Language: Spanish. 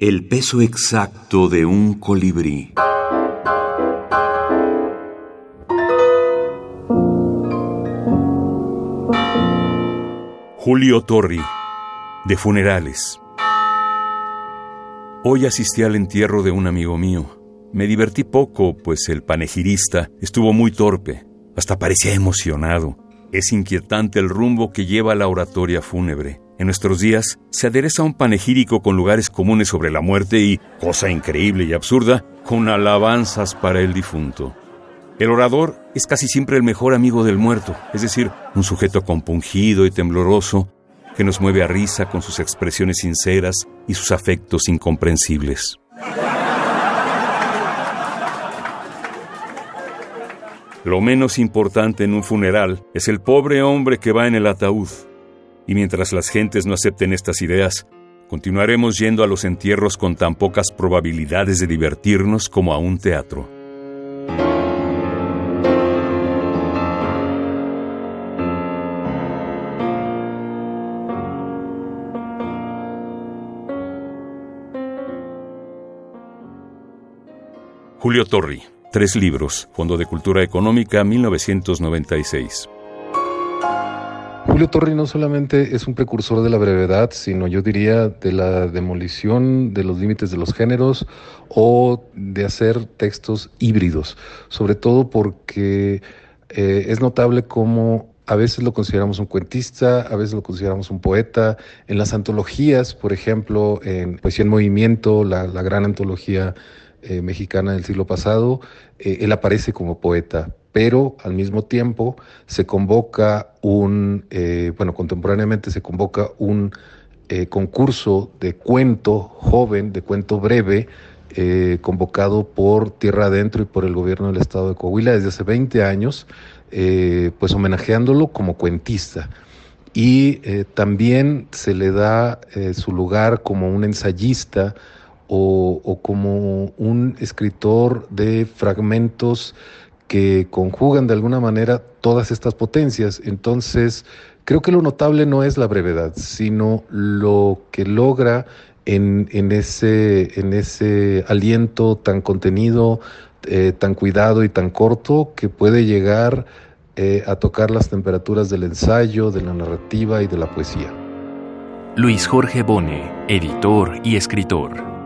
El peso exacto de un colibrí. Julio Torri, de funerales. Hoy asistí al entierro de un amigo mío. Me divertí poco, pues el panegirista estuvo muy torpe, hasta parecía emocionado. Es inquietante el rumbo que lleva la oratoria fúnebre. En nuestros días se adereza un panegírico con lugares comunes sobre la muerte y, cosa increíble y absurda, con alabanzas para el difunto. El orador es casi siempre el mejor amigo del muerto, es decir, un sujeto compungido y tembloroso que nos mueve a risa con sus expresiones sinceras y sus afectos incomprensibles. Lo menos importante en un funeral es el pobre hombre que va en el ataúd, y mientras las gentes no acepten estas ideas, continuaremos yendo a los entierros con tan pocas probabilidades de divertirnos como a un teatro. Julio Torri, tres libros, Fondo de Cultura Económica 1996. Julio Torri no solamente es un precursor de la brevedad, sino yo diría de la demolición de los límites de los géneros o de hacer textos híbridos, sobre todo porque eh, es notable cómo a veces lo consideramos un cuentista, a veces lo consideramos un poeta. En las antologías, por ejemplo, en Poesía en Movimiento, la, gran antología eh, mexicana del siglo pasado, eh, él aparece como poeta, pero al mismo tiempo se convoca un, eh, bueno, contemporáneamente se convoca un eh, concurso de cuento joven, de cuento breve, eh, convocado por Tierra Adentro y por el gobierno del estado de Coahuila desde hace 20 años, pues homenajeándolo como cuentista. Y también se le da su lugar como un ensayista o, o como un escritor de fragmentos que conjugan de alguna manera todas estas potencias. Entonces, creo que lo notable no es la brevedad, sino lo que logra en, ese, en ese aliento tan contenido, eh, tan cuidado y tan corto que puede llegar eh, a tocar las temperaturas del ensayo, de la narrativa y de la poesía. Luis Jorge Bone, editor y escritor.